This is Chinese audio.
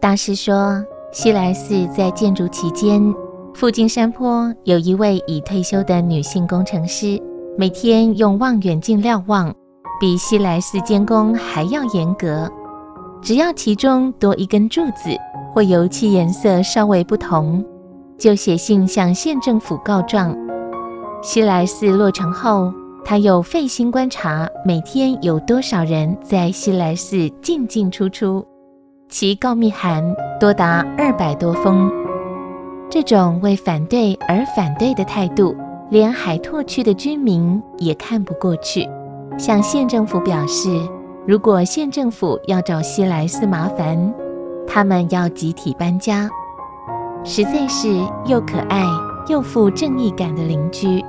大师说，西来寺在建筑期间，附近山坡有一位已退休的女性工程师，每天用望远镜瞭望，比西来寺监工还要严格。只要其中多一根柱子或油漆颜色稍微不同，就写信向县政府告状。西来寺落成后，他又费心观察每天有多少人在西来寺进进出出，其告密函多达二百多封。这种为反对而反对的态度，连海拓区的居民也看不过去，向县政府表示，如果县政府要找西来斯麻烦，他们要集体搬家。实在是又可爱又富正义感的邻居。